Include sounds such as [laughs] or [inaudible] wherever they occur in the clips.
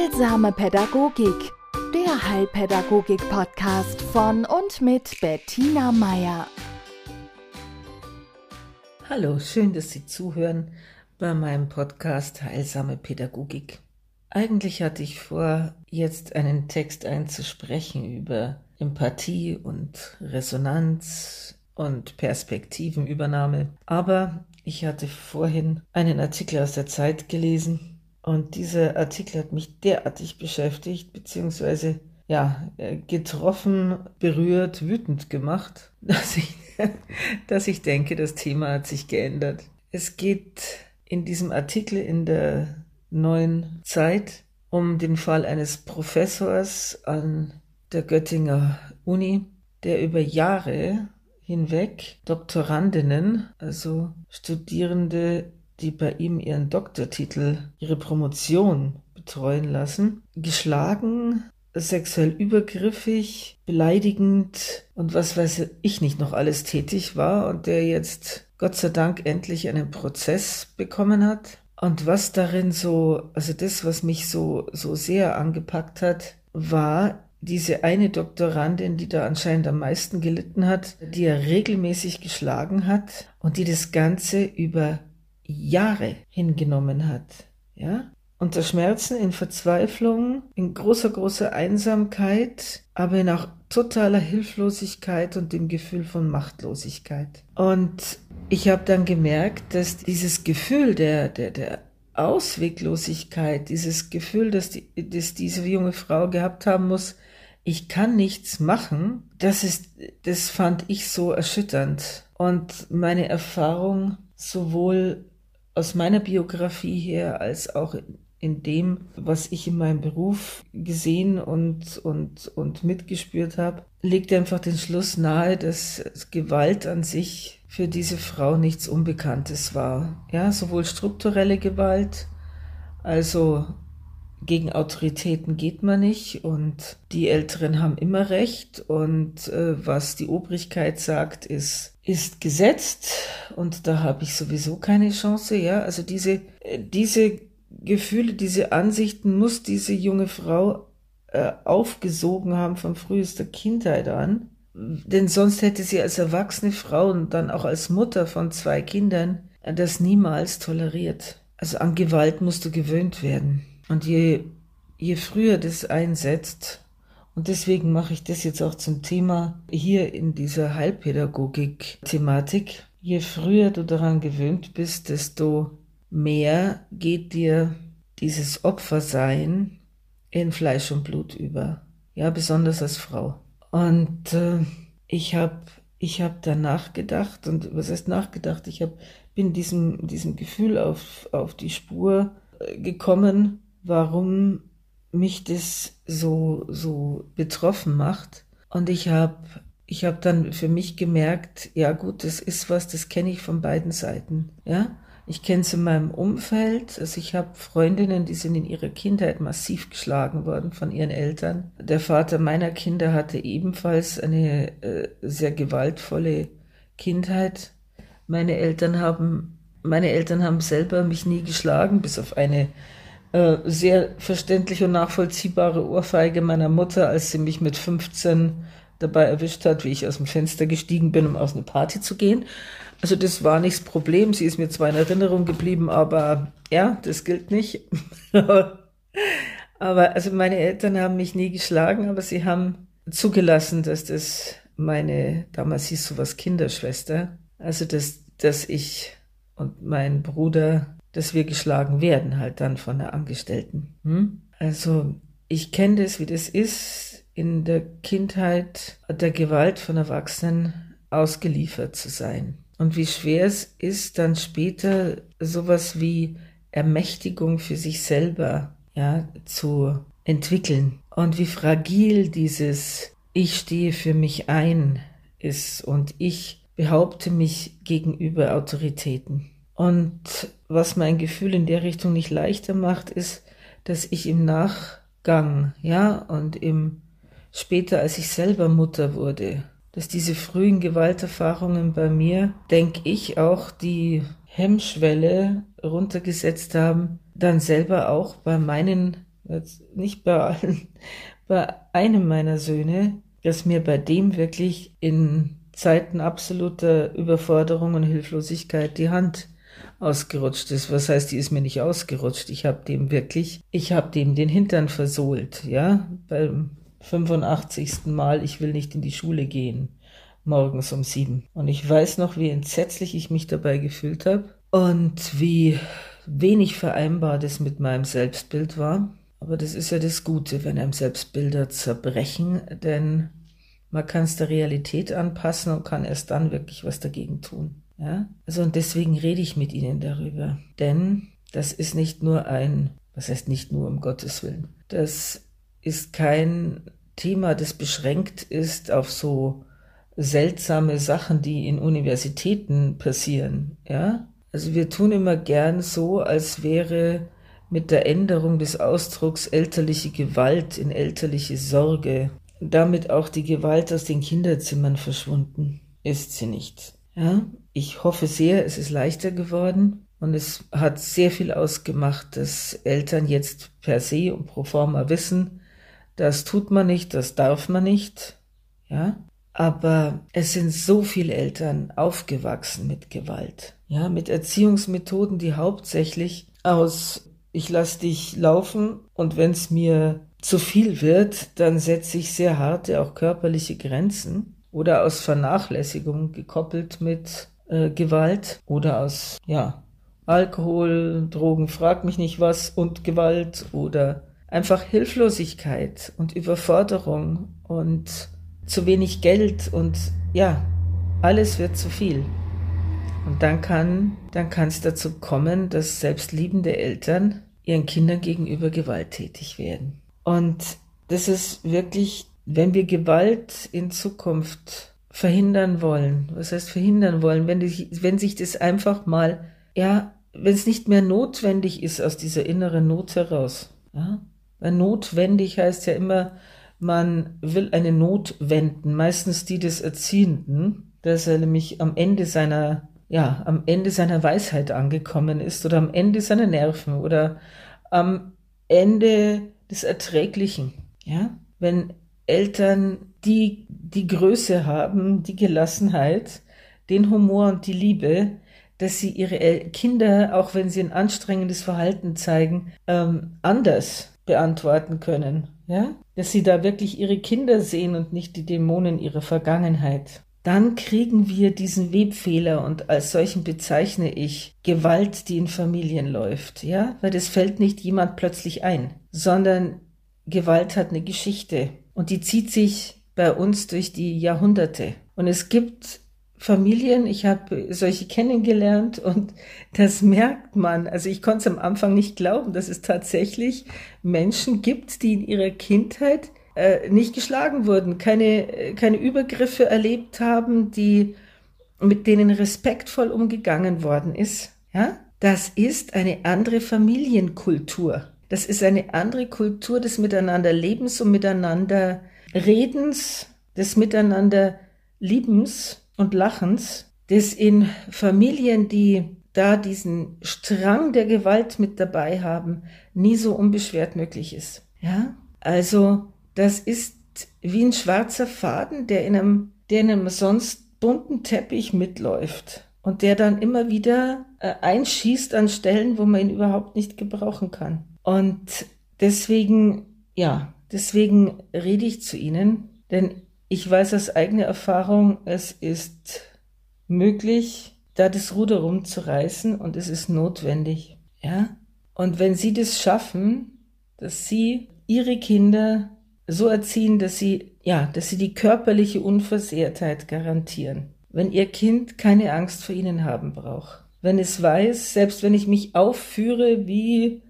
Heilsame Pädagogik, der Heilpädagogik-Podcast von und mit Bettina Meier. Hallo, schön, dass Sie zuhören bei meinem Podcast Heilsame Pädagogik. Eigentlich hatte ich vor, jetzt einen Text einzusprechen über Empathie und Resonanz und Perspektivenübernahme, aber ich hatte vorhin einen Artikel aus der Zeit gelesen und dieser Artikel hat mich derartig beschäftigt, beziehungsweise ja, getroffen, berührt, wütend gemacht, [laughs] dass ich, dass ich denke, das Thema hat sich geändert. Es geht in diesem Artikel in der neuen Zeit um den Fall eines Professors an der Göttinger Uni, der über Jahre hinweg Doktorandinnen, also Studierende, die bei ihm ihren Doktortitel, ihre Promotion betreuen lassen, geschlagen, sexuell übergriffig, beleidigend und was weiß ich nicht noch alles tätig war und der jetzt Gott sei Dank endlich einen Prozess bekommen hat. Und was darin so, also das, was mich so, so sehr angepackt hat, war diese eine Doktorandin, die da anscheinend am meisten gelitten hat, die er regelmäßig geschlagen hat und die das Ganze über Jahre hingenommen hat. Ja? Unter Schmerzen, in Verzweiflung, in großer, großer Einsamkeit, aber in auch totaler Hilflosigkeit und dem Gefühl von Machtlosigkeit. Und ich habe dann gemerkt, dass dieses Gefühl der, der, der Ausweglosigkeit, dieses Gefühl, dass, die, dass diese junge Frau gehabt haben muss, ich kann nichts machen, das ist, das fand ich so erschütternd. Und meine Erfahrung sowohl aus meiner Biografie her als auch in dem, was ich in meinem Beruf gesehen und, und, und mitgespürt habe, legt einfach den Schluss nahe, dass Gewalt an sich für diese Frau nichts Unbekanntes war. Ja, sowohl strukturelle Gewalt, also gegen Autoritäten geht man nicht und die Älteren haben immer recht und äh, was die Obrigkeit sagt, ist, ist gesetzt und da habe ich sowieso keine Chance, ja, also diese, äh, diese Gefühle, diese Ansichten muss diese junge Frau äh, aufgesogen haben von frühester Kindheit an denn sonst hätte sie als erwachsene Frau und dann auch als Mutter von zwei Kindern das niemals toleriert. Also an Gewalt musst du gewöhnt werden. Und je, je früher das einsetzt, und deswegen mache ich das jetzt auch zum Thema hier in dieser Heilpädagogik-Thematik, je früher du daran gewöhnt bist, desto mehr geht dir dieses Opfersein in Fleisch und Blut über. Ja, besonders als Frau. Und äh, ich habe ich hab da nachgedacht und was heißt nachgedacht? Ich hab, bin diesem, diesem Gefühl auf, auf die Spur äh, gekommen, warum mich das so, so betroffen macht. Und ich habe ich hab dann für mich gemerkt, ja gut, das ist was, das kenne ich von beiden Seiten. Ja, ich kenne es in meinem Umfeld. Also ich habe Freundinnen, die sind in ihrer Kindheit massiv geschlagen worden von ihren Eltern. Der Vater meiner Kinder hatte ebenfalls eine äh, sehr gewaltvolle Kindheit. Meine Eltern haben, meine Eltern haben selber mich nie geschlagen, bis auf eine äh, sehr verständliche und nachvollziehbare Ohrfeige meiner Mutter, als sie mich mit 15 dabei erwischt hat, wie ich aus dem Fenster gestiegen bin, um aus einer Party zu gehen. Also das war nicht das Problem. Sie ist mir zwar in Erinnerung geblieben, aber ja, das gilt nicht. [laughs] aber also meine Eltern haben mich nie geschlagen, aber sie haben zugelassen, dass das meine, damals hieß sowas Kinderschwester, also dass, dass ich und mein Bruder, dass wir geschlagen werden, halt dann von der Angestellten. Hm? Also ich kenne das, wie das ist, in der Kindheit der Gewalt von Erwachsenen ausgeliefert zu sein und wie schwer es ist, dann später sowas wie Ermächtigung für sich selber ja, zu entwickeln und wie fragil dieses Ich stehe für mich ein ist und ich behaupte mich gegenüber Autoritäten. Und was mein Gefühl in der Richtung nicht leichter macht, ist, dass ich im Nachgang, ja, und im später, als ich selber Mutter wurde, dass diese frühen Gewalterfahrungen bei mir, denke ich, auch die Hemmschwelle runtergesetzt haben, dann selber auch bei meinen nicht bei allen, [laughs] bei einem meiner Söhne, dass mir bei dem wirklich in Zeiten absoluter Überforderung und Hilflosigkeit die Hand ausgerutscht ist. Was heißt, die ist mir nicht ausgerutscht? Ich habe dem wirklich, ich habe dem den Hintern versohlt, ja, beim 85. Mal, ich will nicht in die Schule gehen, morgens um sieben. Und ich weiß noch, wie entsetzlich ich mich dabei gefühlt habe und wie wenig vereinbar das mit meinem Selbstbild war. Aber das ist ja das Gute, wenn einem Selbstbilder zerbrechen, denn man kann es der Realität anpassen und kann erst dann wirklich was dagegen tun. Ja? Also und deswegen rede ich mit Ihnen darüber. Denn das ist nicht nur ein, was heißt nicht nur um Gottes Willen, das ist kein Thema, das beschränkt ist auf so seltsame Sachen, die in Universitäten passieren. Ja? Also wir tun immer gern so, als wäre mit der Änderung des Ausdrucks elterliche Gewalt in elterliche Sorge damit auch die Gewalt aus den Kinderzimmern verschwunden. Ist sie nicht. Ja, ich hoffe sehr, es ist leichter geworden und es hat sehr viel ausgemacht, dass Eltern jetzt per se und pro forma wissen, das tut man nicht, das darf man nicht. Ja, aber es sind so viele Eltern aufgewachsen mit Gewalt. Ja, mit Erziehungsmethoden, die hauptsächlich aus ich lass dich laufen und wenn es mir zu viel wird, dann setze ich sehr harte, auch körperliche Grenzen oder aus Vernachlässigung gekoppelt mit äh, Gewalt oder aus, ja, Alkohol, Drogen, frag mich nicht was und Gewalt oder einfach Hilflosigkeit und Überforderung und zu wenig Geld und ja, alles wird zu viel. Und dann kann, dann kann es dazu kommen, dass selbstliebende Eltern ihren Kindern gegenüber gewalttätig werden. Und das ist wirklich, wenn wir Gewalt in Zukunft verhindern wollen, was heißt verhindern wollen, wenn, die, wenn sich das einfach mal, ja, wenn es nicht mehr notwendig ist aus dieser inneren Not heraus, ja, weil notwendig heißt ja immer, man will eine Not wenden, meistens die des Erziehenden, dass er nämlich am Ende seiner, ja, am Ende seiner Weisheit angekommen ist oder am Ende seiner Nerven oder am Ende des Erträglichen. Ja, wenn Eltern die, die Größe haben, die Gelassenheit, den Humor und die Liebe, dass sie ihre Kinder, auch wenn sie ein anstrengendes Verhalten zeigen, ähm, anders beantworten können. Ja? Dass sie da wirklich ihre Kinder sehen und nicht die Dämonen ihrer Vergangenheit dann kriegen wir diesen Webfehler und als solchen bezeichne ich Gewalt, die in Familien läuft, ja, weil das fällt nicht jemand plötzlich ein, sondern Gewalt hat eine Geschichte und die zieht sich bei uns durch die Jahrhunderte. Und es gibt Familien, ich habe solche kennengelernt und [laughs] das merkt man. Also ich konnte es am Anfang nicht glauben, dass es tatsächlich Menschen gibt, die in ihrer Kindheit äh, nicht geschlagen wurden, keine, keine Übergriffe erlebt haben, die, mit denen respektvoll umgegangen worden ist. Ja? Das ist eine andere Familienkultur. Das ist eine andere Kultur des Miteinanderlebens und Miteinanderredens, des Miteinanderliebens und Lachens, das in Familien, die da diesen Strang der Gewalt mit dabei haben, nie so unbeschwert möglich ist. Ja? Also das ist wie ein schwarzer Faden, der in einem, der in einem sonst bunten Teppich mitläuft und der dann immer wieder äh, einschießt an Stellen, wo man ihn überhaupt nicht gebrauchen kann. Und deswegen, ja, deswegen rede ich zu Ihnen, denn ich weiß aus eigener Erfahrung, es ist möglich, da das Ruder rumzureißen und es ist notwendig, ja. Und wenn Sie das schaffen, dass Sie Ihre Kinder so erziehen, dass sie, ja, dass sie die körperliche Unversehrtheit garantieren. Wenn ihr Kind keine Angst vor ihnen haben braucht. Wenn es weiß, selbst wenn ich mich aufführe wie,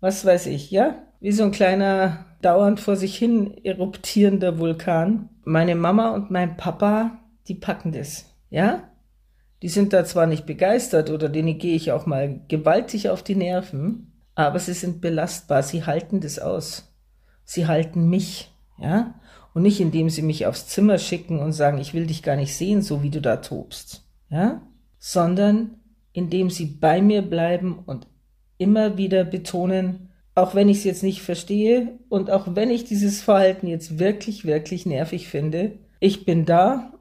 was weiß ich, ja, wie so ein kleiner dauernd vor sich hin eruptierender Vulkan. Meine Mama und mein Papa, die packen das, ja? Die sind da zwar nicht begeistert oder denen gehe ich auch mal gewaltig auf die Nerven, aber sie sind belastbar, sie halten das aus sie halten mich, ja, und nicht indem sie mich aufs Zimmer schicken und sagen, ich will dich gar nicht sehen, so wie du da tobst, ja, sondern indem sie bei mir bleiben und immer wieder betonen, auch wenn ich es jetzt nicht verstehe und auch wenn ich dieses Verhalten jetzt wirklich, wirklich nervig finde, ich bin da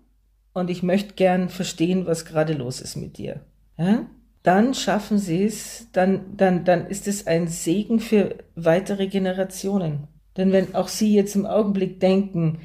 und ich möchte gern verstehen, was gerade los ist mit dir. Ja? Dann schaffen sie es, dann, dann, dann ist es ein Segen für weitere Generationen. Denn wenn auch Sie jetzt im Augenblick denken,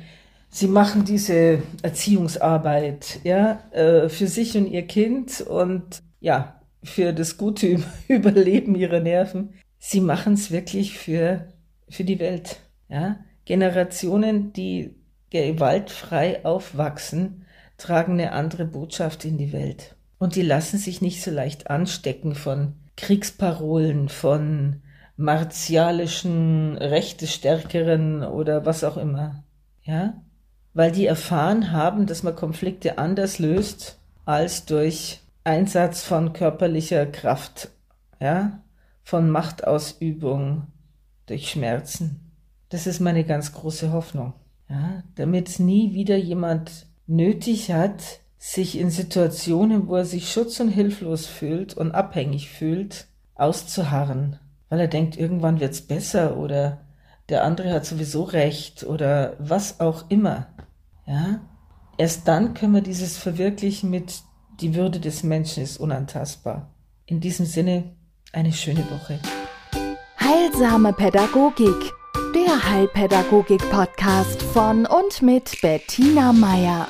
Sie machen diese Erziehungsarbeit, ja, äh, für sich und Ihr Kind und ja, für das gute [laughs] Überleben Ihrer Nerven, Sie machen es wirklich für, für die Welt, ja. Generationen, die gewaltfrei aufwachsen, tragen eine andere Botschaft in die Welt. Und die lassen sich nicht so leicht anstecken von Kriegsparolen, von martialischen Rechtestärkeren oder was auch immer. Ja? Weil die erfahren haben, dass man Konflikte anders löst als durch Einsatz von körperlicher Kraft, ja? Von Machtausübung durch Schmerzen. Das ist meine ganz große Hoffnung. Ja? Damit nie wieder jemand nötig hat, sich in Situationen, wo er sich schutz- und hilflos fühlt und abhängig fühlt, auszuharren, weil er denkt, irgendwann wird's besser oder der andere hat sowieso recht oder was auch immer. Ja? Erst dann können wir dieses verwirklichen mit die Würde des Menschen ist unantastbar. In diesem Sinne eine schöne Woche. Heilsame Pädagogik der Heilpädagogik-Podcast von und mit Bettina Meier.